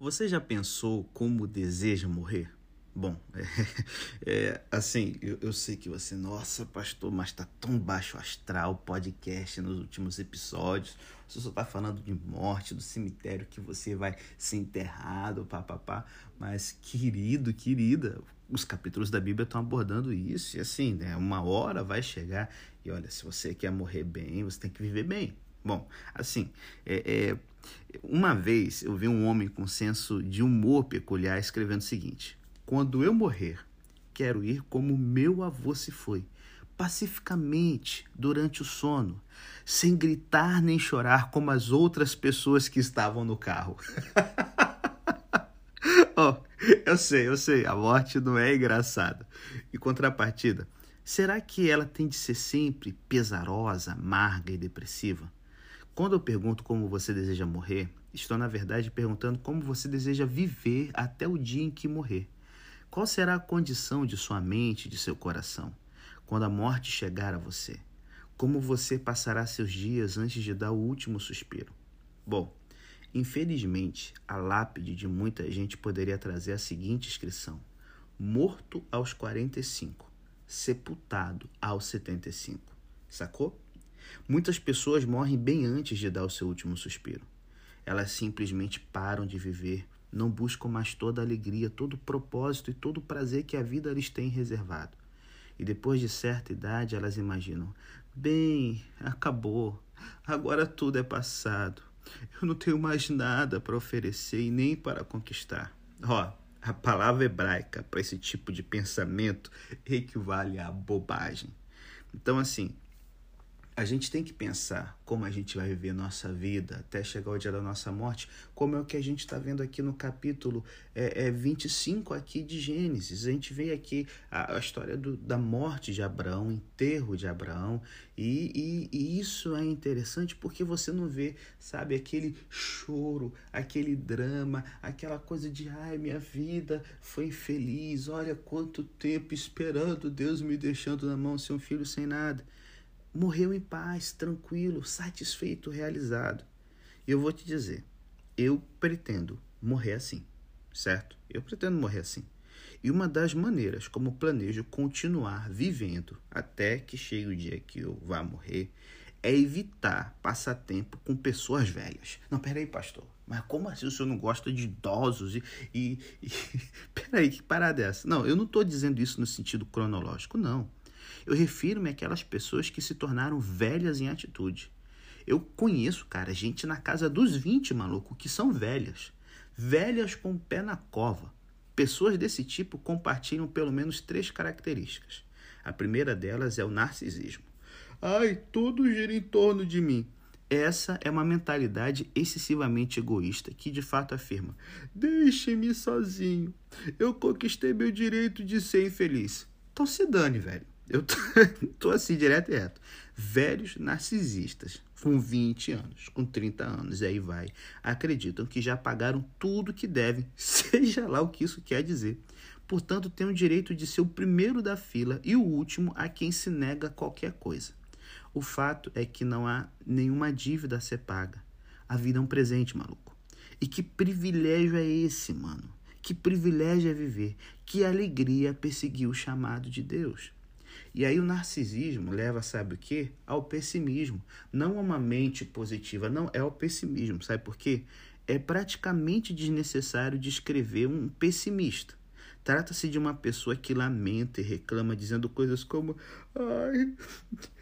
Você já pensou como deseja morrer? Bom, é, é, assim, eu, eu, sei que você, nossa, pastor, mas tá tão baixo astral podcast nos últimos episódios. Você só tá falando de morte, do cemitério que você vai ser enterrado, papapá. Mas, querido, querida, os capítulos da Bíblia estão abordando isso. E assim, né, uma hora vai chegar. E olha, se você quer morrer bem, você tem que viver bem. Bom, assim, é, é uma vez eu vi um homem com senso de humor peculiar escrevendo o seguinte: Quando eu morrer, quero ir como meu avô se foi, pacificamente durante o sono, sem gritar nem chorar como as outras pessoas que estavam no carro. oh, eu sei, eu sei, a morte não é engraçada. Em contrapartida, será que ela tem de ser sempre pesarosa, amarga e depressiva? Quando eu pergunto como você deseja morrer, estou na verdade perguntando como você deseja viver até o dia em que morrer. Qual será a condição de sua mente, de seu coração, quando a morte chegar a você? Como você passará seus dias antes de dar o último suspiro? Bom, infelizmente, a lápide de muita gente poderia trazer a seguinte inscrição: Morto aos 45, sepultado aos 75. Sacou? Muitas pessoas morrem bem antes de dar o seu último suspiro. Elas simplesmente param de viver, não buscam mais toda a alegria, todo o propósito e todo o prazer que a vida lhes tem reservado. E depois de certa idade, elas imaginam: bem, acabou, agora tudo é passado. Eu não tenho mais nada para oferecer e nem para conquistar. Ó, oh, a palavra hebraica para esse tipo de pensamento equivale a bobagem. Então, assim, a gente tem que pensar como a gente vai viver nossa vida até chegar o dia da nossa morte, como é o que a gente está vendo aqui no capítulo é, é 25 aqui de Gênesis. A gente vê aqui a, a história do, da morte de Abraão, enterro de Abraão, e, e, e isso é interessante porque você não vê, sabe, aquele choro, aquele drama, aquela coisa de ai, minha vida foi infeliz, olha quanto tempo esperando Deus me deixando na mão ser um filho sem nada morreu em paz, tranquilo, satisfeito, realizado. E eu vou te dizer, eu pretendo morrer assim, certo? Eu pretendo morrer assim. E uma das maneiras como planejo continuar vivendo até que chegue o dia que eu vá morrer é evitar passar tempo com pessoas velhas. Não, peraí, pastor. Mas como assim o senhor não gosta de idosos? E, e, e... peraí, que parada é essa? Não, eu não estou dizendo isso no sentido cronológico, não. Eu refiro-me àquelas pessoas que se tornaram velhas em atitude. Eu conheço, cara, gente na casa dos 20, maluco, que são velhas. Velhas com o pé na cova. Pessoas desse tipo compartilham pelo menos três características. A primeira delas é o narcisismo. Ai, tudo gira em torno de mim. Essa é uma mentalidade excessivamente egoísta que de fato afirma: Deixe-me sozinho. Eu conquistei meu direito de ser infeliz. Então se dane, velho. Eu tô, tô assim, direto e reto. Velhos narcisistas, com 20 anos, com 30 anos, e aí vai, acreditam que já pagaram tudo que devem, seja lá o que isso quer dizer. Portanto, têm o direito de ser o primeiro da fila e o último a quem se nega qualquer coisa. O fato é que não há nenhuma dívida a ser paga. A vida é um presente, maluco. E que privilégio é esse, mano? Que privilégio é viver? Que alegria perseguir o chamado de Deus? E aí o narcisismo leva, sabe o quê? Ao pessimismo. Não a uma mente positiva, não, é ao pessimismo. Sabe por quê? É praticamente desnecessário descrever um pessimista. Trata-se de uma pessoa que lamenta e reclama, dizendo coisas como: Ai,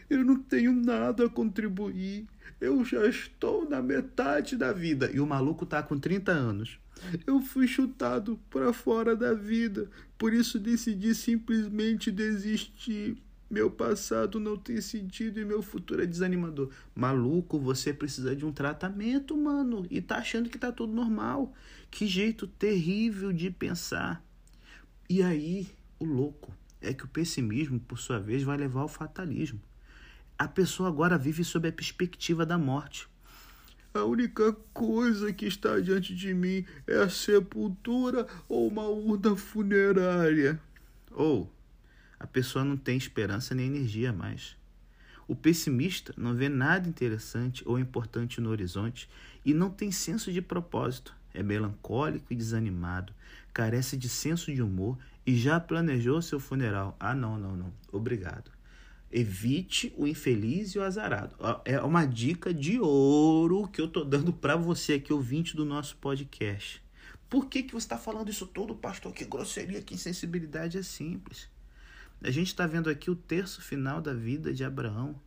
eu não tenho nada a contribuir, eu já estou na metade da vida. E o maluco tá com 30 anos. Eu fui chutado para fora da vida, por isso decidi simplesmente desistir. Meu passado não tem sentido e meu futuro é desanimador. Maluco, você precisa de um tratamento, mano, e tá achando que tá tudo normal. Que jeito terrível de pensar. E aí, o louco é que o pessimismo, por sua vez, vai levar ao fatalismo. A pessoa agora vive sob a perspectiva da morte. A única coisa que está diante de mim é a sepultura ou uma urna funerária. Ou a pessoa não tem esperança nem energia mais. O pessimista não vê nada interessante ou importante no horizonte e não tem senso de propósito. é melancólico e desanimado, carece de senso de humor e já planejou seu funeral. Ah, não, não, não. Obrigado. Evite o infeliz e o azarado. É uma dica de ouro que eu tô dando para você aqui, ouvinte do nosso podcast. Por que, que você está falando isso todo, pastor? Que grosseria, que insensibilidade é simples. A gente está vendo aqui o terço final da vida de Abraão.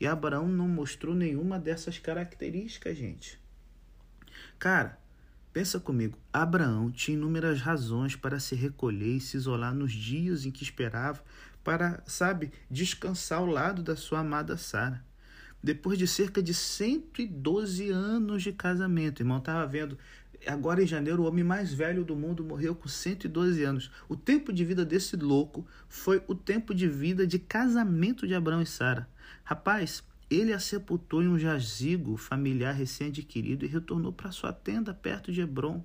E Abraão não mostrou nenhuma dessas características, gente. Cara, pensa comigo. Abraão tinha inúmeras razões para se recolher e se isolar nos dias em que esperava para, sabe, descansar ao lado da sua amada Sara. Depois de cerca de 112 anos de casamento, irmão, estava vendo agora em janeiro, o homem mais velho do mundo morreu com 112 anos. O tempo de vida desse louco foi o tempo de vida de casamento de Abraão e Sara. Rapaz, ele a sepultou em um jazigo familiar recém-adquirido e retornou para sua tenda perto de Hebron.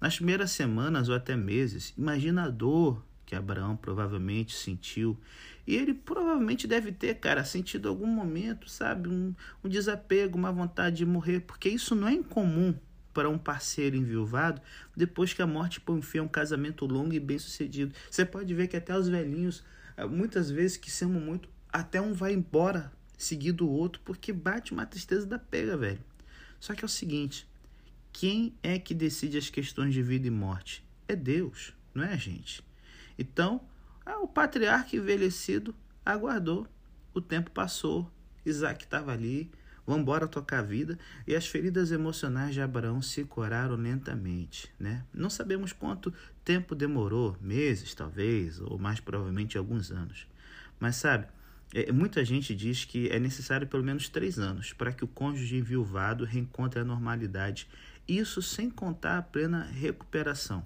Nas primeiras semanas ou até meses, imagina a dor que Abraão provavelmente sentiu. E ele provavelmente deve ter, cara, sentido algum momento, sabe, um, um desapego, uma vontade de morrer, porque isso não é incomum para um parceiro enviuvado depois que a morte põe fim a um casamento longo e bem sucedido. Você pode ver que até os velhinhos, eh, muitas vezes que se amam muito, até um vai embora seguido o outro porque bate uma tristeza da pega, velho. Só que é o seguinte: quem é que decide as questões de vida e morte? É Deus, não é a gente. Então, o patriarca envelhecido aguardou, o tempo passou, Isaac estava ali, vamos embora tocar a vida. E as feridas emocionais de Abraão se curaram lentamente. Né? Não sabemos quanto tempo demorou, meses talvez, ou mais provavelmente alguns anos. Mas sabe, é, muita gente diz que é necessário pelo menos três anos para que o cônjuge enviuvado reencontre a normalidade. Isso sem contar a plena recuperação.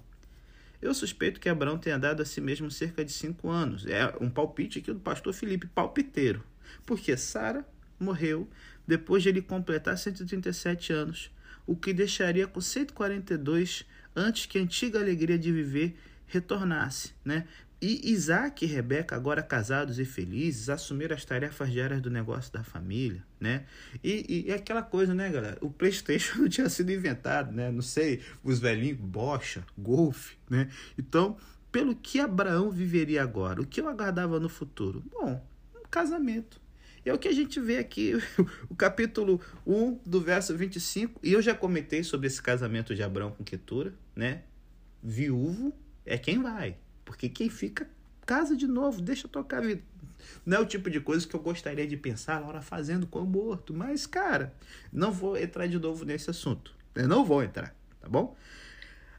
Eu suspeito que Abraão tenha dado a si mesmo cerca de cinco anos. É um palpite aqui do pastor Felipe, palpiteiro. Porque Sara morreu depois de ele completar 137 anos, o que deixaria com 142 antes que a antiga alegria de viver retornasse, né? E Isaac e Rebeca, agora casados e felizes, assumiram as tarefas diárias do negócio da família, né? E, e, aquela coisa, né, galera? O Playstation não tinha sido inventado, né? Não sei, os velhinhos, bocha, golfe, né? Então, pelo que Abraão viveria agora? O que eu aguardava no futuro? Bom, um casamento, é o que a gente vê aqui, o capítulo 1 do verso 25. E eu já comentei sobre esse casamento de Abraão com Ketura, né? Viúvo é quem vai. Porque quem fica, casa de novo, deixa tocar a vida. Não é o tipo de coisa que eu gostaria de pensar a Laura fazendo com o morto. Mas, cara, não vou entrar de novo nesse assunto. Eu não vou entrar, tá bom?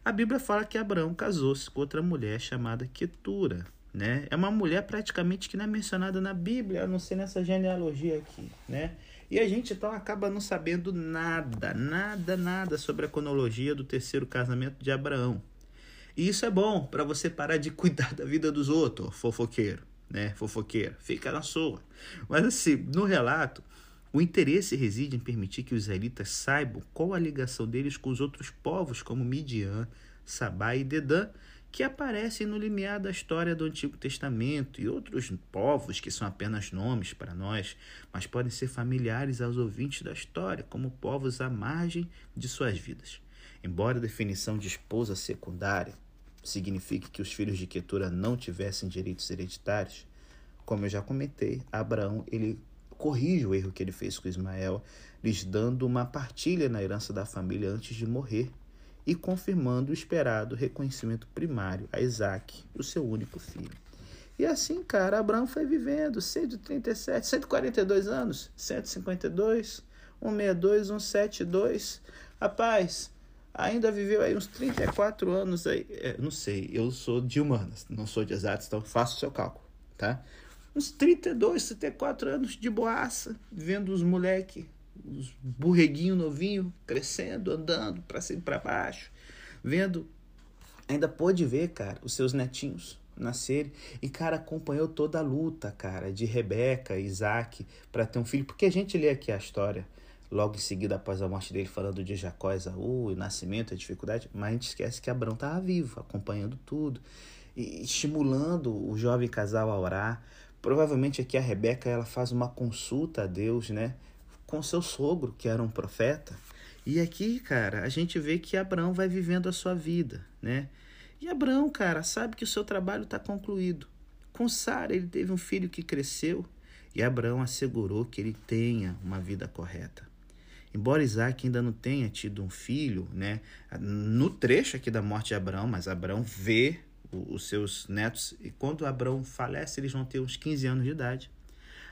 A Bíblia fala que Abraão casou-se com outra mulher chamada Ketura. Né? É uma mulher praticamente que não é mencionada na Bíblia, a não ser nessa genealogia aqui, né? E a gente então acaba não sabendo nada, nada, nada sobre a cronologia do terceiro casamento de Abraão. E isso é bom para você parar de cuidar da vida dos outros, fofoqueiro, né? Fofoqueira, fica na sua. Mas assim, no relato, o interesse reside em permitir que os israelitas saibam qual a ligação deles com os outros povos, como Midian, Sabá e Dedã, que aparecem no limiar da história do Antigo Testamento e outros povos que são apenas nomes para nós, mas podem ser familiares aos ouvintes da história, como povos à margem de suas vidas. Embora a definição de esposa secundária signifique que os filhos de Quetura não tivessem direitos hereditários, como eu já comentei, Abraão ele corrige o erro que ele fez com Ismael, lhes dando uma partilha na herança da família antes de morrer e confirmando o esperado reconhecimento primário a Isaac, o seu único filho. E assim, cara, Abraão foi vivendo 137, 142 anos, 152, 162, 172. Rapaz, ainda viveu aí uns 34 anos aí. É, não sei, eu sou de humanas, não sou de exatos, então faça o seu cálculo, tá? Uns 32, 34 anos de boaça, vendo os moleque os burreguinho novinho crescendo, andando para cima e para baixo, vendo. Ainda pôde ver, cara, os seus netinhos nascerem. E, cara, acompanhou toda a luta, cara, de Rebeca, Isaac, para ter um filho. Porque a gente lê aqui a história, logo em seguida, após a morte dele, falando de Jacó, Esaú, o nascimento, a dificuldade. Mas a gente esquece que Abraão estava vivo, acompanhando tudo. E estimulando o jovem casal a orar. Provavelmente aqui a Rebeca ela faz uma consulta a Deus, né? com seu sogro, que era um profeta, E aqui, cara, a gente vê que Abraão vai vivendo a sua vida, né? E Abraão, cara, sabe que o seu trabalho está concluído. Com Sara, ele teve um filho que cresceu e Abraão assegurou que ele tenha uma vida correta. Embora Isaac ainda não tenha tido um filho, né, no trecho aqui da morte de Abraão, mas Abraão vê os seus netos e quando Abraão falece, eles vão ter uns 15 anos de idade.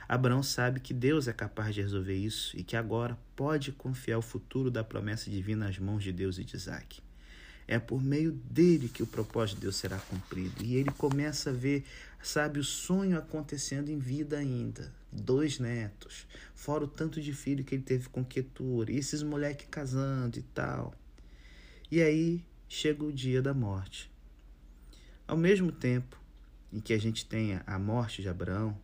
Abraão sabe que Deus é capaz de resolver isso e que agora pode confiar o futuro da promessa divina nas mãos de Deus e de Isaac. É por meio dele que o propósito de Deus será cumprido. E ele começa a ver, sabe, o sonho acontecendo em vida ainda. Dois netos, fora o tanto de filho que ele teve com Ketura, e esses moleques casando e tal. E aí chega o dia da morte. Ao mesmo tempo em que a gente tem a morte de Abraão,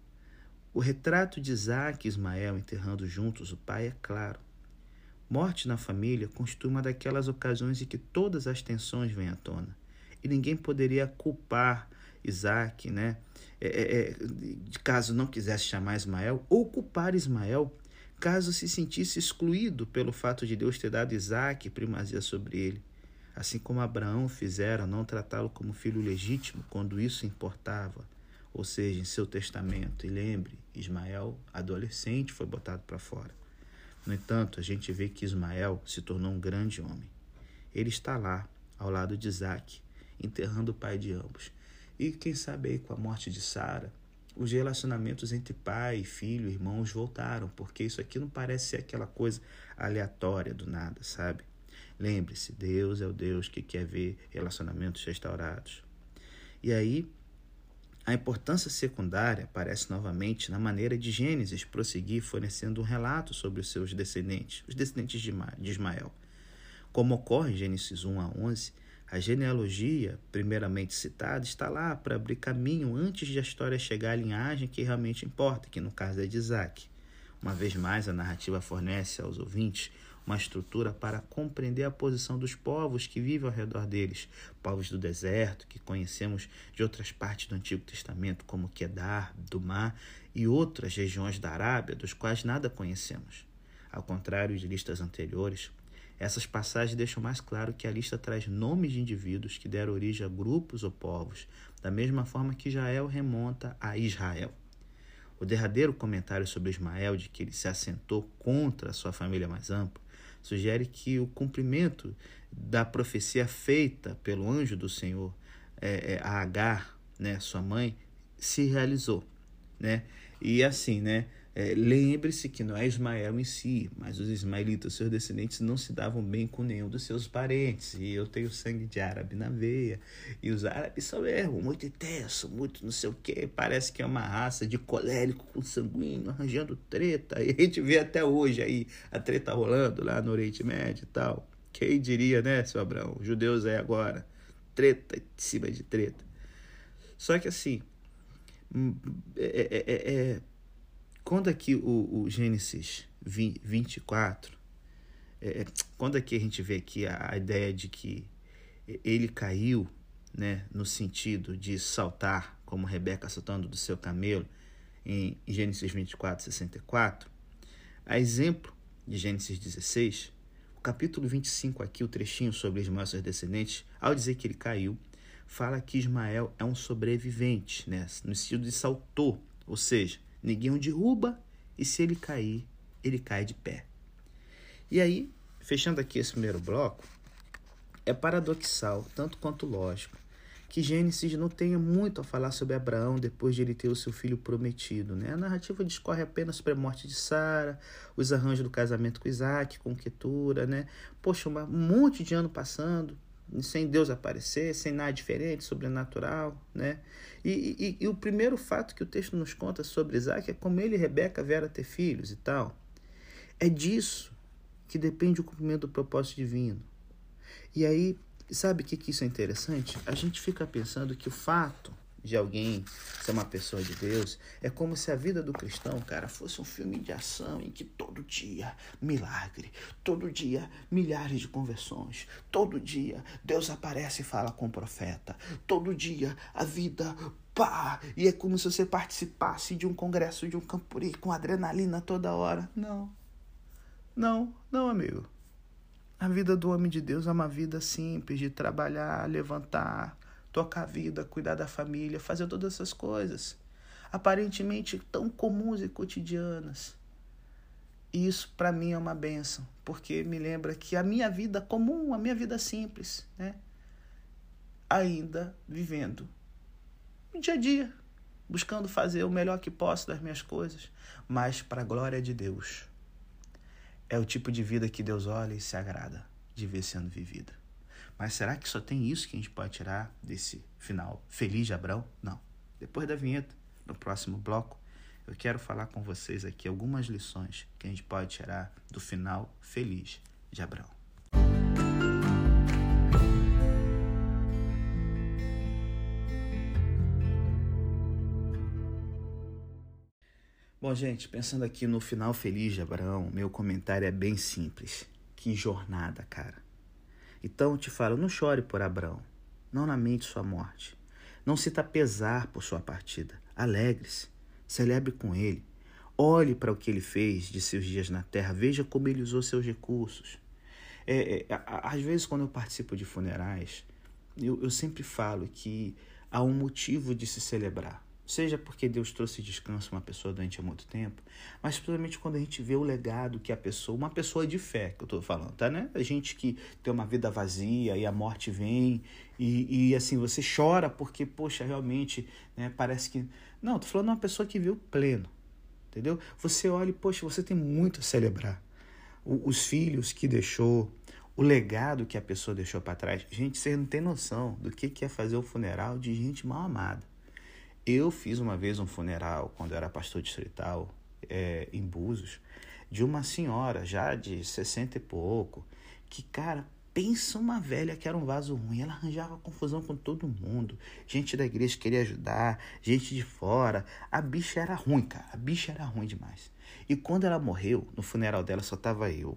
o retrato de Isaac e Ismael enterrando juntos o pai é claro. Morte na família constitui uma daquelas ocasiões em que todas as tensões vêm à tona. E ninguém poderia culpar Isaac, né? É, é, é caso não quisesse chamar Ismael, ou culpar Ismael caso se sentisse excluído pelo fato de Deus ter dado Isaac primazia sobre ele. Assim como Abraão fizera não tratá-lo como filho legítimo quando isso importava, ou seja, em seu testamento. E lembre, Ismael, adolescente, foi botado para fora. No entanto, a gente vê que Ismael se tornou um grande homem. Ele está lá, ao lado de Isaac, enterrando o pai de ambos. E quem sabe aí com a morte de Sara, os relacionamentos entre pai, filho, irmãos voltaram, porque isso aqui não parece ser aquela coisa aleatória do nada, sabe? Lembre-se, Deus é o Deus que quer ver relacionamentos restaurados. E aí, a importância secundária aparece novamente na maneira de Gênesis prosseguir fornecendo um relato sobre os seus descendentes, os descendentes de Ismael. Como ocorre em Gênesis 1 a 11, a genealogia, primeiramente citada, está lá para abrir caminho antes de a história chegar à linhagem que realmente importa, que no caso é de Isaac. Uma vez mais, a narrativa fornece aos ouvintes uma estrutura para compreender a posição dos povos que vivem ao redor deles, povos do deserto, que conhecemos de outras partes do Antigo Testamento, como Quedar, Dumá e outras regiões da Arábia, dos quais nada conhecemos. Ao contrário de listas anteriores, essas passagens deixam mais claro que a lista traz nomes de indivíduos que deram origem a grupos ou povos, da mesma forma que Israel remonta a Israel. O derradeiro comentário sobre Ismael, de que ele se assentou contra a sua família mais ampla, sugere que o cumprimento da profecia feita pelo anjo do Senhor é, é, a Agar, né, sua mãe, se realizou, né? E assim, né? É, Lembre-se que não é Ismael em si, mas os ismaelitas, seus descendentes, não se davam bem com nenhum dos seus parentes. E eu tenho sangue de árabe na veia. E os árabes são mesmo muito intenso, muito não sei o que. Parece que é uma raça de colérico com sanguíneo, arranjando treta. E a gente vê até hoje aí a treta rolando lá no Oriente Médio e tal. Quem diria, né, seu Abraão? Judeus é agora. Treta em cima de treta. Só que assim, hum, é, é, é, é quando aqui o, o Gênesis 20, 24, é, é, quando aqui a gente vê aqui a, a ideia de que ele caiu, né, no sentido de saltar, como Rebeca saltando do seu camelo, em Gênesis 24, 64, a exemplo de Gênesis 16, o capítulo 25 aqui, o trechinho sobre Ismael e seus descendentes, ao dizer que ele caiu, fala que Ismael é um sobrevivente, né, no sentido de saltou, ou seja, Ninguém o derruba e se ele cair, ele cai de pé. E aí, fechando aqui esse primeiro bloco, é paradoxal, tanto quanto lógico, que Gênesis não tenha muito a falar sobre Abraão depois de ele ter o seu filho prometido. Né? A narrativa discorre apenas sobre a morte de Sara, os arranjos do casamento com Isaac, com Ketura, né? Poxa, um monte de ano passando, sem Deus aparecer, sem nada diferente, sobrenatural, né? E, e, e, o primeiro fato que o texto nos conta sobre Isaac é como ele e Rebeca vieram a ter filhos e tal. É disso que depende o cumprimento do propósito divino. E aí, sabe o que, que isso é interessante? A gente fica pensando que o fato de alguém ser uma pessoa de Deus, é como se a vida do cristão, cara, fosse um filme de ação em que todo dia milagre, todo dia milhares de conversões, todo dia Deus aparece e fala com o profeta, todo dia a vida pá, e é como se você participasse de um congresso de um campuri com adrenalina toda hora. Não. Não, não, amigo. A vida do homem de Deus é uma vida simples de trabalhar, levantar, tocar a vida, cuidar da família, fazer todas essas coisas, aparentemente tão comuns e cotidianas. E isso para mim é uma benção, porque me lembra que a minha vida comum, a minha vida simples, né? Ainda vivendo no dia a dia, buscando fazer o melhor que posso das minhas coisas, mas para a glória de Deus. É o tipo de vida que Deus olha e se agrada de ver sendo vivida. Mas será que só tem isso que a gente pode tirar desse final feliz de Abraão? Não. Depois da vinheta, no próximo bloco, eu quero falar com vocês aqui algumas lições que a gente pode tirar do final feliz de Abraão. Bom, gente, pensando aqui no final feliz de Abraão, meu comentário é bem simples. Que jornada, cara. Então te falo, não chore por Abraão, não lamente sua morte. Não sinta pesar por sua partida. Alegre-se, celebre com ele. Olhe para o que ele fez de seus dias na terra, veja como ele usou seus recursos. É, é, às vezes, quando eu participo de funerais, eu, eu sempre falo que há um motivo de se celebrar. Seja porque Deus trouxe descanso a uma pessoa durante muito tempo, mas principalmente quando a gente vê o legado que a pessoa, uma pessoa de fé, que eu estou falando, tá, né? A gente que tem uma vida vazia e a morte vem e, e assim, você chora porque, poxa, realmente, né, parece que... Não, tô falando de uma pessoa que viu pleno, entendeu? Você olha e, poxa, você tem muito a celebrar. O, os filhos que deixou, o legado que a pessoa deixou para trás. Gente, você não tem noção do que, que é fazer o funeral de gente mal amada. Eu fiz uma vez um funeral, quando eu era pastor distrital, é, em Búzios, de uma senhora já de 60 e pouco, que, cara, pensa uma velha que era um vaso ruim. Ela arranjava confusão com todo mundo. Gente da igreja queria ajudar, gente de fora. A bicha era ruim, cara. A bicha era ruim demais. E quando ela morreu, no funeral dela só tava eu,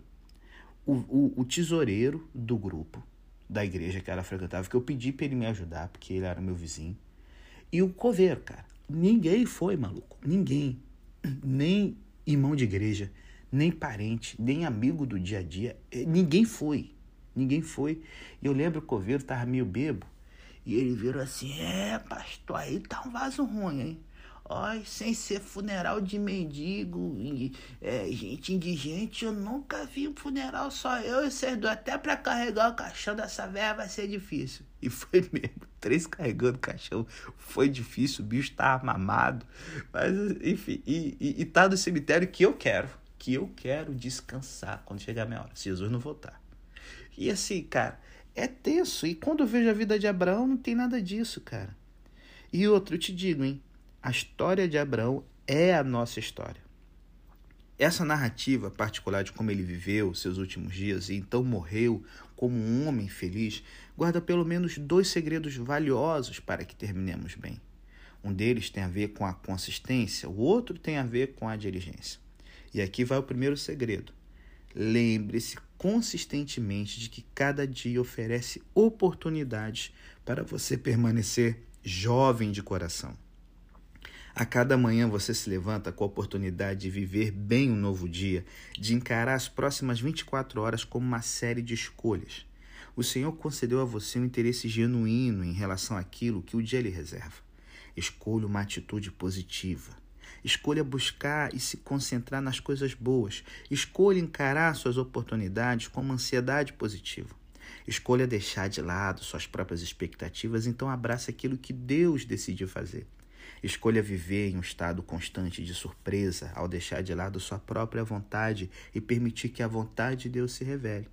o, o, o tesoureiro do grupo da igreja que ela frequentava, que eu pedi para ele me ajudar, porque ele era meu vizinho. E o coveiro, cara. Ninguém foi, maluco. Ninguém. Nem irmão de igreja, nem parente, nem amigo do dia a dia. Eh, ninguém foi. Ninguém foi. E eu lembro que o coveiro tava meio bebo. E ele virou assim: É, pastor, aí tá um vaso ruim, hein? Ai, sem ser funeral de mendigo, é, gente indigente, eu nunca vi um funeral só eu e vocês dois. Até para carregar o caixão dessa velha vai ser difícil. E foi mesmo, três carregando caixão. Foi difícil, o bicho tava mamado. Mas, enfim, e, e, e tá no cemitério que eu quero. Que eu quero descansar quando chegar a minha hora, se Jesus não voltar. E assim, cara, é tenso. E quando eu vejo a vida de Abraão, não tem nada disso, cara. E outro, eu te digo, hein? A história de Abraão é a nossa história. Essa narrativa particular de como ele viveu seus últimos dias e então morreu como um homem feliz guarda pelo menos dois segredos valiosos para que terminemos bem. Um deles tem a ver com a consistência, o outro tem a ver com a diligência. E aqui vai o primeiro segredo. Lembre-se consistentemente de que cada dia oferece oportunidades para você permanecer jovem de coração. A cada manhã você se levanta com a oportunidade de viver bem um novo dia, de encarar as próximas 24 horas como uma série de escolhas. O Senhor concedeu a você um interesse genuíno em relação àquilo que o dia lhe reserva. Escolha uma atitude positiva. Escolha buscar e se concentrar nas coisas boas. Escolha encarar suas oportunidades com uma ansiedade positiva. Escolha deixar de lado suas próprias expectativas, então abrace aquilo que Deus decidiu fazer. Escolha viver em um estado constante de surpresa ao deixar de lado sua própria vontade e permitir que a vontade de Deus se revele.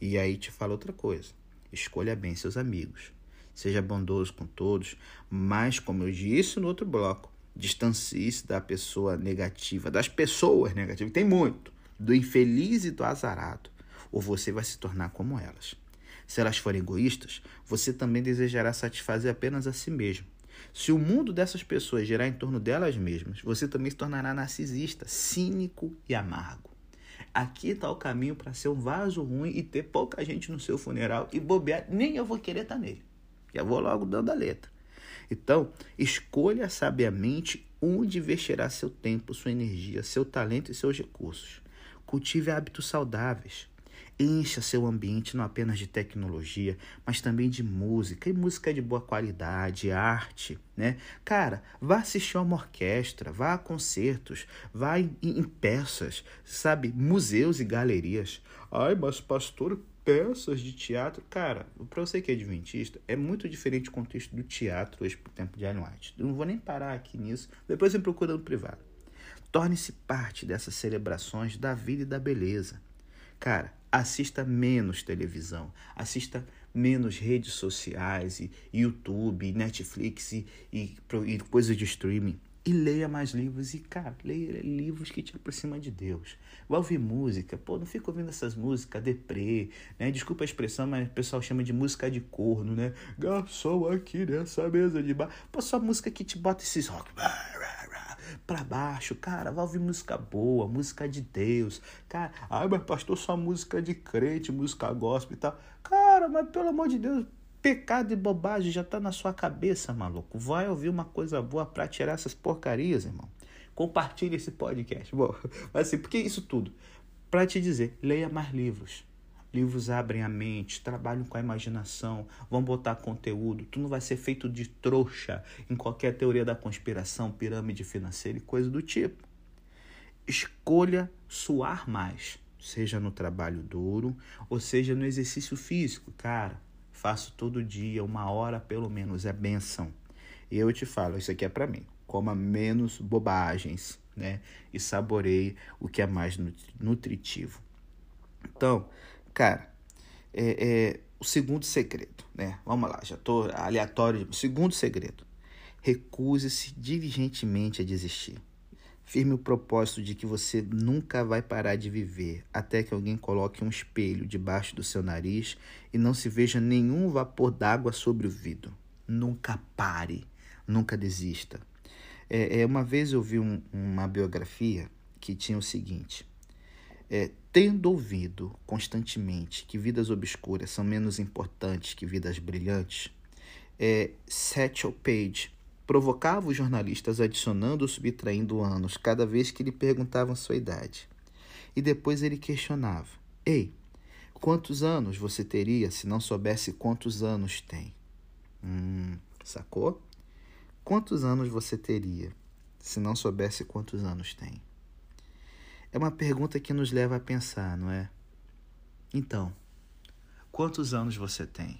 E aí te falo outra coisa: escolha bem seus amigos. Seja bondoso com todos, mas, como eu disse no outro bloco, distancie-se da pessoa negativa, das pessoas negativas, tem muito, do infeliz e do azarado, ou você vai se tornar como elas. Se elas forem egoístas, você também desejará satisfazer apenas a si mesmo se o mundo dessas pessoas girar em torno delas mesmas, você também se tornará narcisista, cínico e amargo. Aqui está o caminho para ser um vaso ruim e ter pouca gente no seu funeral e bobear, nem eu vou querer estar tá nele. Já vou logo dando a letra. Então, escolha sabiamente onde investirá seu tempo, sua energia, seu talento e seus recursos. Cultive hábitos saudáveis. Encha seu ambiente não apenas de tecnologia, mas também de música, e música de boa qualidade, arte, né? Cara, vá assistir a uma orquestra, vá a concertos, vá em, em peças, sabe? Museus e galerias. Ai, mas pastor, peças de teatro. Cara, para você que é adventista, é muito diferente o contexto do teatro hoje pro tempo de White. Eu não vou nem parar aqui nisso, depois eu procuro no privado. Torne-se parte dessas celebrações da vida e da beleza. Cara, assista menos televisão, assista menos redes sociais, e YouTube, Netflix e, e, e coisas de streaming. E leia mais livros. E, cara, leia livros que te aproximam de Deus. Vai ouvir música. Pô, não fica ouvindo essas músicas deprê, né? Desculpa a expressão, mas o pessoal chama de música de corno, né? Garçom aqui nessa mesa de bar. Pô, só música que te bota esses rock para baixo, cara, vai ouvir música boa, música de Deus, cara, ai, mas pastor, só música de crente, música gospel e tal, cara, mas pelo amor de Deus, pecado e bobagem já tá na sua cabeça, maluco, vai ouvir uma coisa boa para tirar essas porcarias, irmão, compartilhe esse podcast, bom, assim, porque isso tudo, para te dizer, leia mais livros, Livros abrem a mente, trabalham com a imaginação, vão botar conteúdo. Tu não vai ser feito de trouxa em qualquer teoria da conspiração, pirâmide financeira e coisa do tipo. Escolha suar mais, seja no trabalho duro ou seja no exercício físico. Cara, faço todo dia, uma hora pelo menos, é benção. E eu te falo, isso aqui é para mim. Coma menos bobagens, né? E saboreie o que é mais nutritivo. Então, Cara, é, é, o segundo segredo, né? Vamos lá, já tô aleatório. Segundo segredo: recuse-se diligentemente a desistir. Firme o propósito de que você nunca vai parar de viver até que alguém coloque um espelho debaixo do seu nariz e não se veja nenhum vapor d'água sobre o vidro. Nunca pare, nunca desista. É, é uma vez eu vi um, uma biografia que tinha o seguinte: é, tendo ouvido constantemente que vidas obscuras são menos importantes que vidas brilhantes, é, Satchel Paige provocava os jornalistas adicionando ou subtraindo anos cada vez que lhe perguntavam sua idade. E depois ele questionava: Ei, quantos anos você teria se não soubesse quantos anos tem? Hum, sacou? Quantos anos você teria se não soubesse quantos anos tem? É uma pergunta que nos leva a pensar, não é? Então, quantos anos você tem?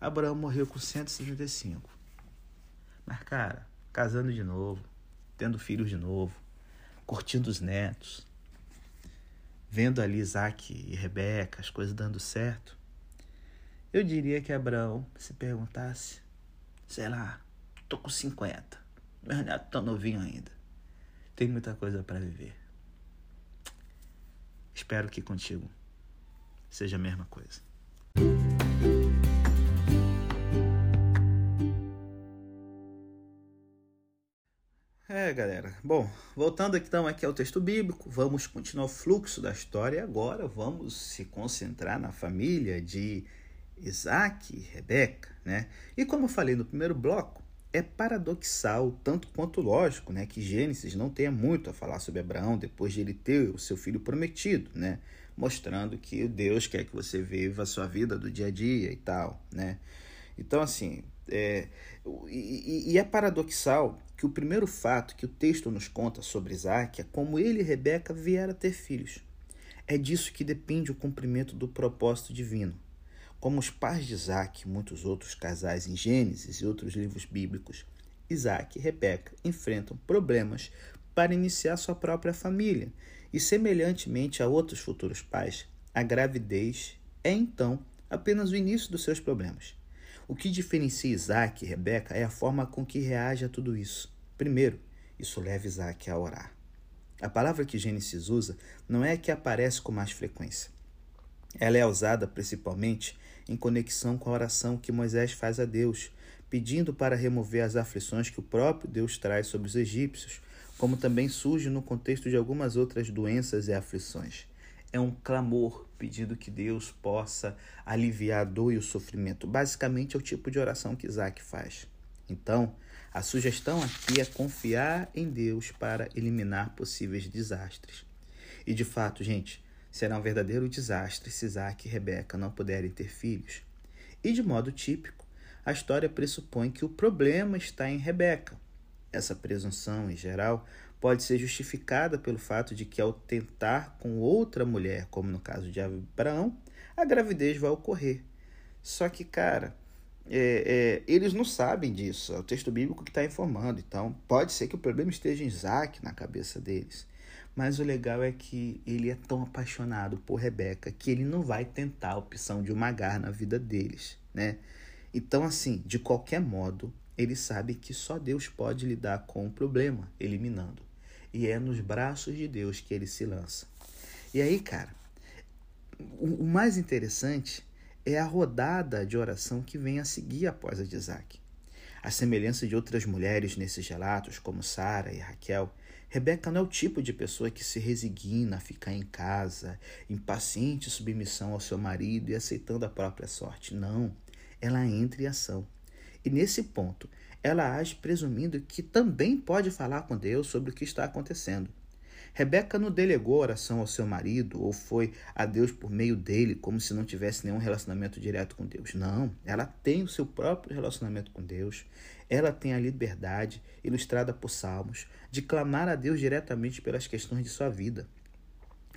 Abraão morreu com 165. Mas, cara, casando de novo, tendo filhos de novo, curtindo os netos, vendo ali Isaac e Rebeca, as coisas dando certo, eu diria que Abraão se perguntasse, sei lá, tô com 50, meus netos estão novinhos ainda, tem muita coisa para viver. Espero que contigo seja a mesma coisa. É, galera. Bom, voltando então aqui ao texto bíblico, vamos continuar o fluxo da história. Agora vamos se concentrar na família de Isaac e Rebeca, né? E como eu falei no primeiro bloco, é paradoxal, tanto quanto lógico, né, que Gênesis não tenha muito a falar sobre Abraão depois de ele ter o seu filho prometido, né, mostrando que Deus quer que você viva a sua vida do dia a dia e tal, né. Então, assim, é, e, e é paradoxal que o primeiro fato que o texto nos conta sobre Isaac é como ele e Rebeca vieram a ter filhos. É disso que depende o cumprimento do propósito divino. Como os pais de Isaac e muitos outros casais em Gênesis e outros livros bíblicos, Isaac e Rebeca enfrentam problemas para iniciar sua própria família, e semelhantemente a outros futuros pais, a gravidez é então apenas o início dos seus problemas. O que diferencia Isaac e Rebeca é a forma com que reage a tudo isso. Primeiro, isso leva Isaac a orar. A palavra que Gênesis usa não é a que aparece com mais frequência. Ela é usada principalmente em conexão com a oração que Moisés faz a Deus, pedindo para remover as aflições que o próprio Deus traz sobre os egípcios, como também surge no contexto de algumas outras doenças e aflições. É um clamor pedindo que Deus possa aliviar a dor e o sofrimento. Basicamente é o tipo de oração que Isaac faz. Então, a sugestão aqui é confiar em Deus para eliminar possíveis desastres. E de fato, gente, Será um verdadeiro desastre se Isaac e Rebeca não puderem ter filhos. E de modo típico, a história pressupõe que o problema está em Rebeca. Essa presunção, em geral, pode ser justificada pelo fato de que, ao tentar com outra mulher, como no caso de Abraão, a gravidez vai ocorrer. Só que, cara, é, é, eles não sabem disso. É o texto bíblico que está informando. Então, pode ser que o problema esteja em Isaac na cabeça deles. Mas o legal é que ele é tão apaixonado por Rebeca que ele não vai tentar a opção de uma Agar na vida deles, né? Então, assim, de qualquer modo, ele sabe que só Deus pode lidar com o problema, eliminando. E é nos braços de Deus que ele se lança. E aí, cara, o, o mais interessante é a rodada de oração que vem a seguir após a de Isaac. A semelhança de outras mulheres nesses relatos, como Sara e Raquel, Rebeca não é o tipo de pessoa que se resigna a ficar em casa, em paciente submissão ao seu marido e aceitando a própria sorte. Não, ela entra em ação. E nesse ponto, ela age presumindo que também pode falar com Deus sobre o que está acontecendo. Rebeca não delegou oração ao seu marido ou foi a Deus por meio dele, como se não tivesse nenhum relacionamento direto com Deus. Não, ela tem o seu próprio relacionamento com Deus. Ela tem a liberdade, ilustrada por Salmos, de clamar a Deus diretamente pelas questões de sua vida.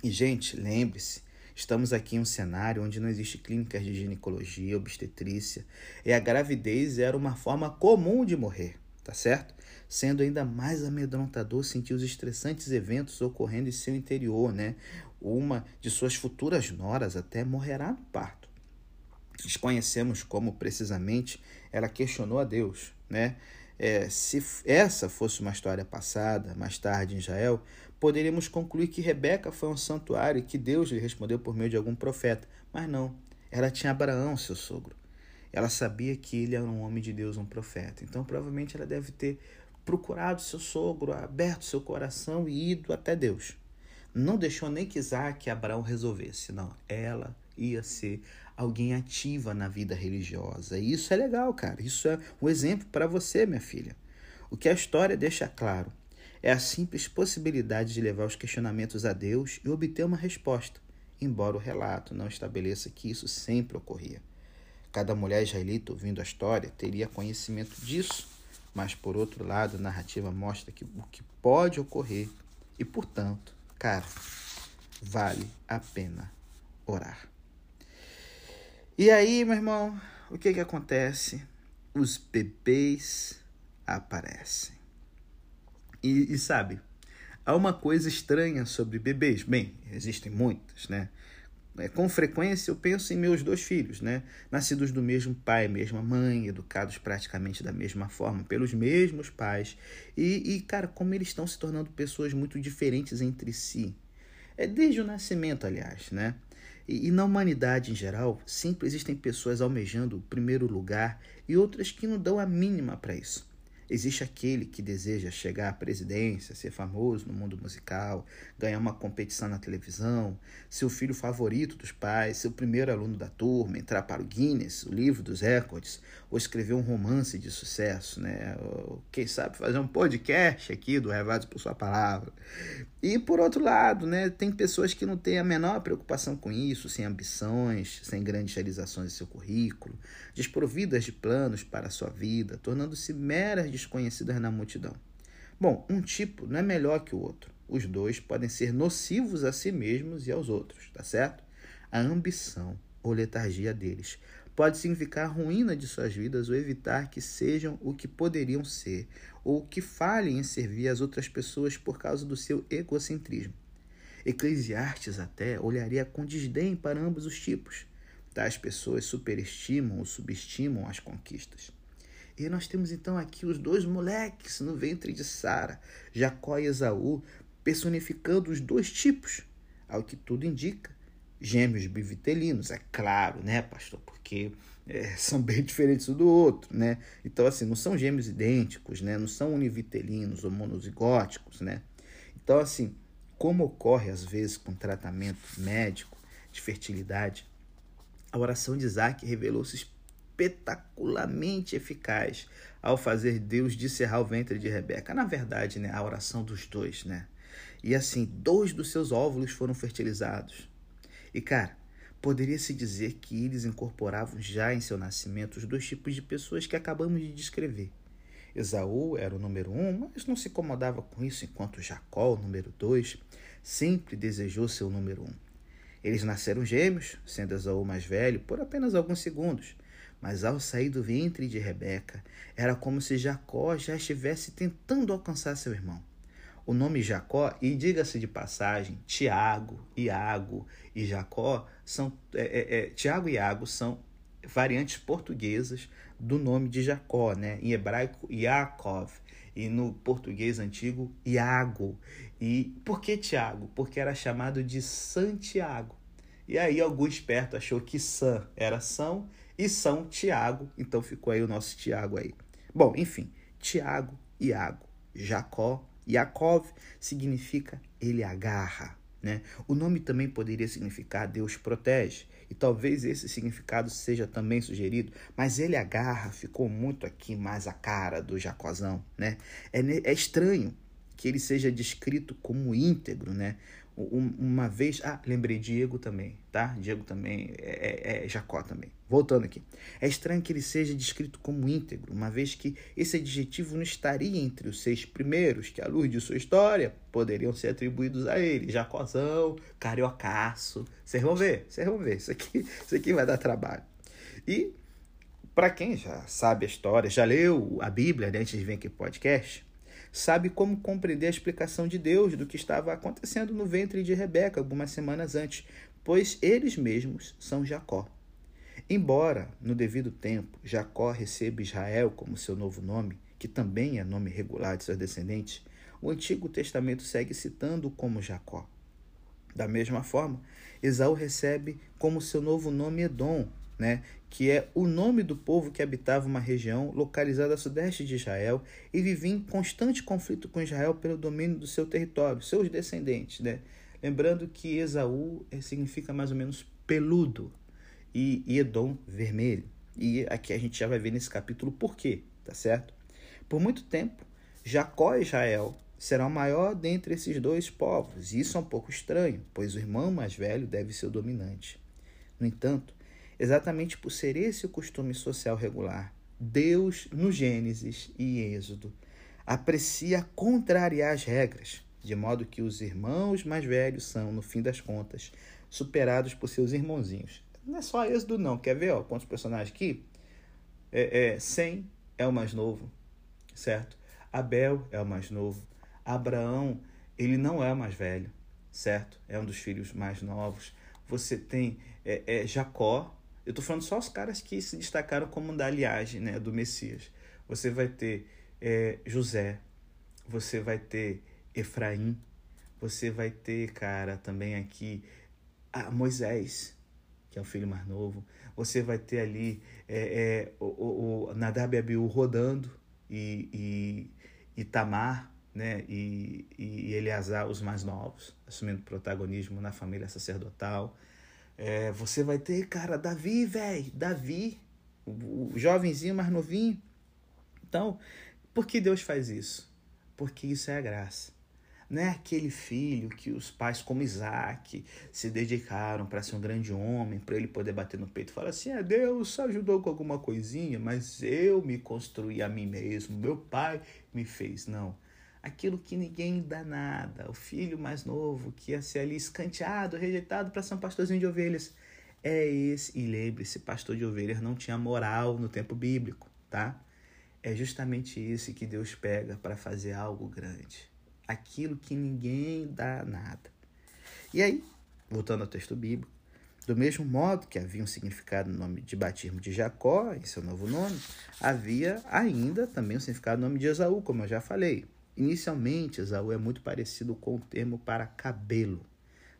E, gente, lembre-se, Estamos aqui em um cenário onde não existe clínicas de ginecologia, obstetrícia, e a gravidez era uma forma comum de morrer, tá certo? sendo ainda mais amedrontador sentir os estressantes eventos ocorrendo em seu interior, né? Uma de suas futuras noras até morrerá no parto. Desconhecemos como precisamente ela questionou a Deus, né? É, se essa fosse uma história passada, mais tarde em Israel, poderíamos concluir que Rebeca foi um santuário e que Deus lhe respondeu por meio de algum profeta. Mas não, ela tinha Abraão, seu sogro. Ela sabia que ele era um homem de Deus, um profeta. Então, provavelmente, ela deve ter procurado seu sogro, aberto seu coração e ido até Deus. Não deixou nem que Isaac e Abraão resolvessem, não. Ela ia ser alguém ativa na vida religiosa. E isso é legal, cara. Isso é um exemplo para você, minha filha. O que a história deixa claro é a simples possibilidade de levar os questionamentos a Deus e obter uma resposta, embora o relato não estabeleça que isso sempre ocorria. Cada mulher israelita ouvindo a história teria conhecimento disso mas, por outro lado, a narrativa mostra que o que pode ocorrer e, portanto, cara, vale a pena orar. E aí, meu irmão, o que que acontece? Os bebês aparecem. E, e sabe, há uma coisa estranha sobre bebês. Bem, existem muitas, né? É, com frequência eu penso em meus dois filhos, né? Nascidos do mesmo pai, mesma mãe, educados praticamente da mesma forma, pelos mesmos pais. E, e, cara, como eles estão se tornando pessoas muito diferentes entre si. É desde o nascimento, aliás, né? E, e na humanidade em geral, sempre existem pessoas almejando o primeiro lugar e outras que não dão a mínima para isso. Existe aquele que deseja chegar à presidência, ser famoso no mundo musical, ganhar uma competição na televisão, ser o filho favorito dos pais, ser o primeiro aluno da turma, entrar para o Guinness, o livro dos recordes, ou escrever um romance de sucesso, né? Ou, quem sabe fazer um podcast aqui do Revados por Sua Palavra. E por outro lado, né, tem pessoas que não têm a menor preocupação com isso, sem ambições, sem grandes realizações em seu currículo, desprovidas de planos para a sua vida, tornando-se meras desconhecidas na multidão. Bom, um tipo não é melhor que o outro. Os dois podem ser nocivos a si mesmos e aos outros, tá certo? A ambição ou letargia deles pode significar ruína de suas vidas ou evitar que sejam o que poderiam ser, ou que falhem em servir as outras pessoas por causa do seu egocentrismo. Eclesiastes até olharia com desdém para ambos os tipos. Tais pessoas superestimam ou subestimam as conquistas. E nós temos então aqui os dois moleques no ventre de Sara, Jacó e Esaú, personificando os dois tipos. Ao que tudo indica, gêmeos bivitelinos, é claro, né, pastor? Porque é, são bem diferentes um do outro, né? Então, assim, não são gêmeos idênticos, né? Não são univitelinos ou monozigóticos, né? Então, assim, como ocorre às vezes com tratamento médico de fertilidade, a oração de Isaac revelou-se espetacularmente eficaz ao fazer Deus descerrar o ventre de Rebeca. Na verdade, né, a oração dos dois, né? E assim, dois dos seus óvulos foram fertilizados. E cara, poderia-se dizer que eles incorporavam já em seu nascimento os dois tipos de pessoas que acabamos de descrever. Esaú era o número um, mas não se incomodava com isso, enquanto Jacó, o número dois, sempre desejou ser o número um. Eles nasceram gêmeos, sendo Esaú mais velho, por apenas alguns segundos, mas ao sair do ventre de Rebeca, era como se Jacó já estivesse tentando alcançar seu irmão. O nome Jacó, e diga-se de passagem, Tiago, Iago e Jacó são. É, é, é, Tiago e Iago são variantes portuguesas do nome de Jacó, né? Em hebraico, Yaakov, e no português antigo, Iago. E por que Tiago? Porque era chamado de Santiago. E aí algum esperto achou que San era São e São Tiago, então ficou aí o nosso Tiago aí. Bom, enfim, Tiago, Iago, Jacó, Yaakov significa ele agarra, né? O nome também poderia significar Deus protege, e talvez esse significado seja também sugerido, mas ele agarra ficou muito aqui mais a cara do Jacozão, né? É, é estranho que ele seja descrito como íntegro, né? Uma vez. Ah, lembrei Diego também, tá? Diego também é, é, é, Jacó também. Voltando aqui. É estranho que ele seja descrito como íntegro, uma vez que esse adjetivo não estaria entre os seis primeiros, que, à luz de sua história, poderiam ser atribuídos a ele. Jacozão, cariocaço. Vocês vão ver, vocês vão ver. Isso aqui, isso aqui vai dar trabalho. E, para quem já sabe a história, já leu a Bíblia né, antes de vir aqui podcast, sabe como compreender a explicação de Deus do que estava acontecendo no ventre de Rebeca algumas semanas antes, pois eles mesmos são Jacó. Embora, no devido tempo, Jacó receba Israel como seu novo nome, que também é nome regular de seus descendentes, o Antigo Testamento segue citando-o como Jacó. Da mesma forma, Esaú recebe como seu novo nome Edom, né, que é o nome do povo que habitava uma região localizada a sudeste de Israel e vivia em constante conflito com Israel pelo domínio do seu território, seus descendentes. Né? Lembrando que Esaú eh, significa mais ou menos peludo e Edom vermelho. E aqui a gente já vai ver nesse capítulo por quê, tá certo? Por muito tempo, Jacó e Israel serão o maior dentre esses dois povos, e isso é um pouco estranho, pois o irmão mais velho deve ser o dominante. No entanto, Exatamente por ser esse o costume social regular, Deus, no Gênesis e Êxodo, aprecia contrariar as regras, de modo que os irmãos mais velhos são, no fim das contas, superados por seus irmãozinhos. Não é só Êxodo, não. Quer ver ó, quantos personagens aqui? É, é, Sem é o mais novo, certo? Abel é o mais novo. Abraão, ele não é o mais velho, certo? É um dos filhos mais novos. Você tem é, é Jacó, eu estou falando só os caras que se destacaram como da aliagem né, do Messias. Você vai ter é, José, você vai ter Efraim, você vai ter, cara, também aqui ah, Moisés, que é o filho mais novo. Você vai ter ali é, é, o, o, o Nadab e Abiú rodando e, e, e Tamar né, e, e Eleazar, os mais novos, assumindo protagonismo na família sacerdotal. É, você vai ter, cara, Davi, velho, Davi, o, jovenzinho mais novinho. Então, por que Deus faz isso? Porque isso é a graça. Não é aquele filho que os pais, como Isaac, se dedicaram para ser um grande homem, para ele poder bater no peito e falar assim: é, Deus ajudou com alguma coisinha, mas eu me construí a mim mesmo, meu pai me fez. Não aquilo que ninguém dá nada, o filho mais novo que ia ser ali escanteado, rejeitado para ser um pastorzinho de ovelhas. É esse, e lembre-se, pastor de ovelhas não tinha moral no tempo bíblico, tá? É justamente isso que Deus pega para fazer algo grande. Aquilo que ninguém dá nada. E aí, voltando ao texto bíblico, do mesmo modo que havia um significado no nome de batismo de Jacó, em seu novo nome, havia ainda também um significado no nome de Esaú, como eu já falei. Inicialmente, Esaú é muito parecido com o termo para cabelo.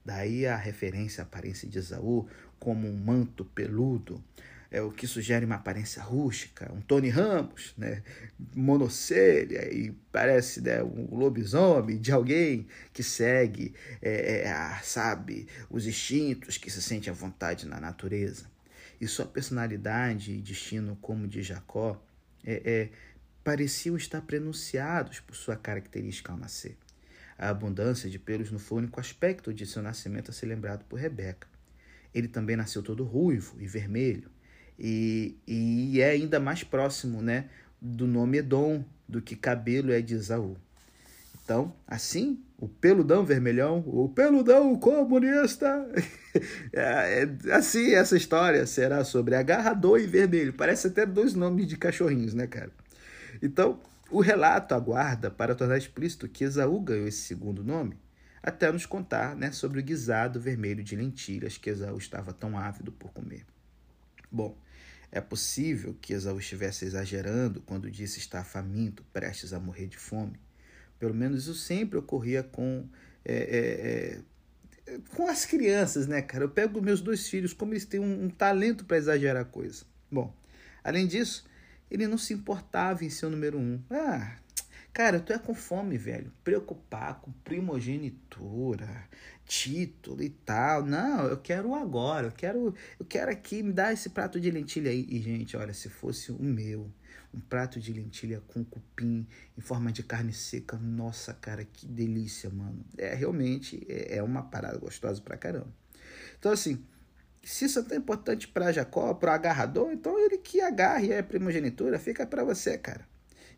Daí a referência à aparência de Esaú como um manto peludo, é o que sugere uma aparência rústica, um Tony Ramos, né, monocelha e parece né, um lobisomem de alguém que segue, é, é, a, sabe, os instintos, que se sente à vontade na natureza. E sua personalidade e destino como de Jacó é, é pareciam estar prenunciados por sua característica ao nascer. A abundância de pelos não foi o único aspecto de seu nascimento a ser lembrado por Rebeca. Ele também nasceu todo ruivo e vermelho. E, e é ainda mais próximo né, do nome Edom do que cabelo é de Esaú. Então, assim, o peludão vermelhão, o peludão comunista. é, é, assim, essa história será sobre agarrador e vermelho. Parece até dois nomes de cachorrinhos, né, cara? Então, o relato aguarda para tornar explícito que Esaú ganhou esse segundo nome, até nos contar né, sobre o guisado vermelho de lentilhas que Esaú estava tão ávido por comer. Bom, é possível que Esaú estivesse exagerando quando disse estar faminto, prestes a morrer de fome. Pelo menos isso sempre ocorria com, é, é, é, com as crianças, né, cara? Eu pego meus dois filhos, como eles têm um, um talento para exagerar coisa. Bom, além disso, ele não se importava em ser o número um. Ah, Cara, tu é com fome, velho. Preocupar com primogenitura, título e tal. Não, eu quero agora. Eu quero, eu quero aqui me dar esse prato de lentilha aí. E gente, olha, se fosse o meu, um prato de lentilha com cupim em forma de carne seca, nossa, cara, que delícia, mano. É realmente é, é uma parada gostosa pra caramba. Então assim, se isso é tão importante para Jacó, para o agarrador, então ele que agarre a primogenitura, fica para você, cara.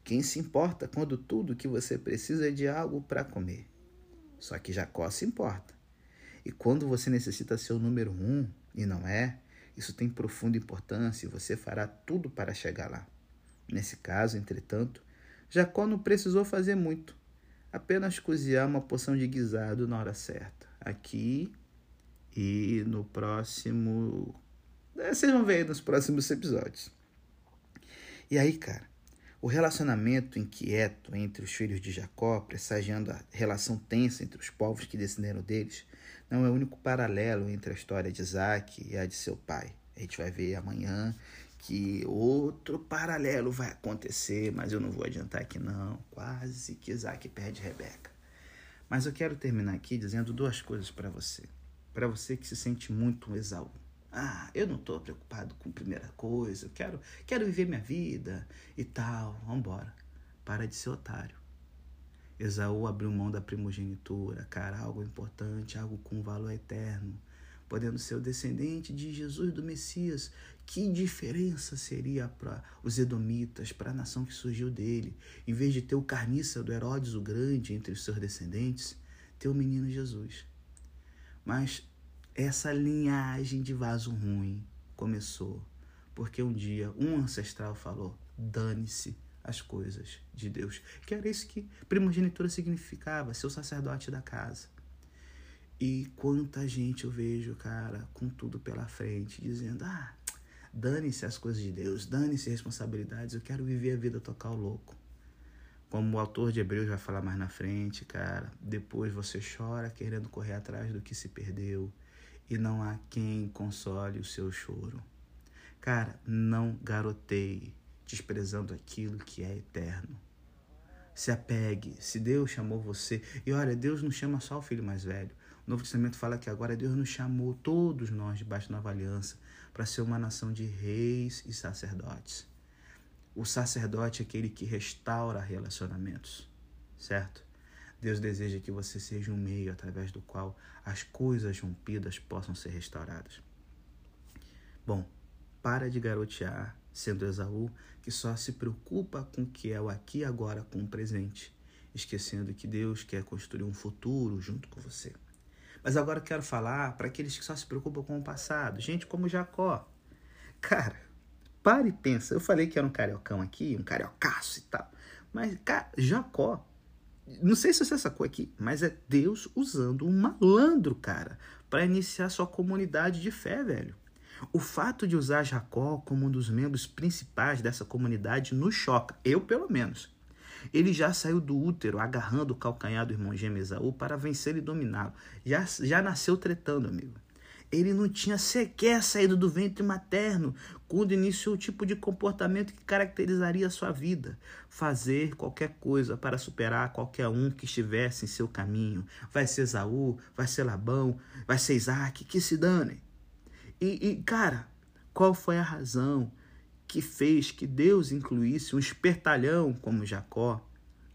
Quem se importa quando tudo que você precisa é de algo para comer? Só que Jacó se importa. E quando você necessita ser o número um e não é, isso tem profunda importância e você fará tudo para chegar lá. Nesse caso, entretanto, Jacó não precisou fazer muito, apenas cozinhar uma porção de guisado na hora certa. Aqui e no próximo. É, vocês vão ver aí nos próximos episódios. E aí, cara, o relacionamento inquieto entre os filhos de Jacó, pressagiando a relação tensa entre os povos que descenderam deles, não é o único paralelo entre a história de Isaac e a de seu pai. A gente vai ver amanhã que outro paralelo vai acontecer, mas eu não vou adiantar aqui não. Quase que Isaac perde Rebeca. Mas eu quero terminar aqui dizendo duas coisas para você. Para você que se sente muito um Esaú. Ah, eu não estou preocupado com primeira coisa, eu quero, quero viver minha vida e tal. Vambora. Para de ser otário. Esaú abriu mão da primogenitura, cara, algo importante, algo com valor eterno, podendo ser o descendente de Jesus do Messias. Que diferença seria para os edomitas, para a nação que surgiu dele, em vez de ter o carniça do Herodes o Grande entre os seus descendentes, ter o menino Jesus. Mas essa linhagem de vaso ruim começou porque um dia um ancestral falou: dane-se as coisas de Deus. Que era isso que primogenitura significava, ser o sacerdote da casa. E quanta gente eu vejo, cara, com tudo pela frente, dizendo: ah, dane-se as coisas de Deus, dane-se responsabilidades, eu quero viver a vida tocar o louco. Como o autor de Hebreus vai falar mais na frente, cara, depois você chora querendo correr atrás do que se perdeu e não há quem console o seu choro. Cara, não garoteie, desprezando aquilo que é eterno. Se apegue, se Deus chamou você. E olha, Deus não chama só o filho mais velho. O Novo Testamento fala que agora Deus nos chamou, todos nós, debaixo da nova aliança, para ser uma nação de reis e sacerdotes. O sacerdote é aquele que restaura relacionamentos, certo? Deus deseja que você seja um meio através do qual as coisas rompidas possam ser restauradas. Bom, para de garotear, sendo Esaú, que só se preocupa com o que é o aqui e agora com o presente, esquecendo que Deus quer construir um futuro junto com você. Mas agora eu quero falar para aqueles que só se preocupam com o passado, gente como Jacó. Cara, pare e pensa. Eu falei que era um cariocão aqui, um cariocaço e tal. Mas, cara, Jacó não sei se você sacou aqui, mas é Deus usando um malandro, cara, para iniciar sua comunidade de fé, velho. O fato de usar Jacó como um dos membros principais dessa comunidade nos choca, eu pelo menos. Ele já saiu do útero agarrando o calcanhar do irmão gêmeo Esaú para vencer e dominá-lo. Já, já nasceu tretando, amigo. Ele não tinha sequer saído do ventre materno quando iniciou o tipo de comportamento que caracterizaria a sua vida. Fazer qualquer coisa para superar qualquer um que estivesse em seu caminho. Vai ser Esaú, vai ser Labão, vai ser Isaac, que se dane. E, e, cara, qual foi a razão que fez que Deus incluísse um espertalhão como Jacó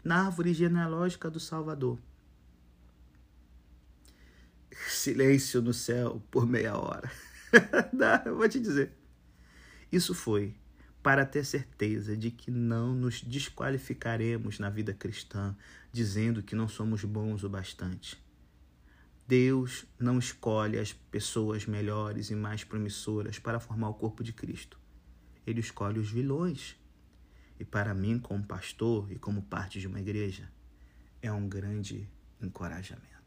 na árvore genealógica do Salvador? Silêncio no céu por meia hora. Não, vou te dizer. Isso foi para ter certeza de que não nos desqualificaremos na vida cristã dizendo que não somos bons o bastante. Deus não escolhe as pessoas melhores e mais promissoras para formar o corpo de Cristo. Ele escolhe os vilões. E para mim, como pastor e como parte de uma igreja, é um grande encorajamento.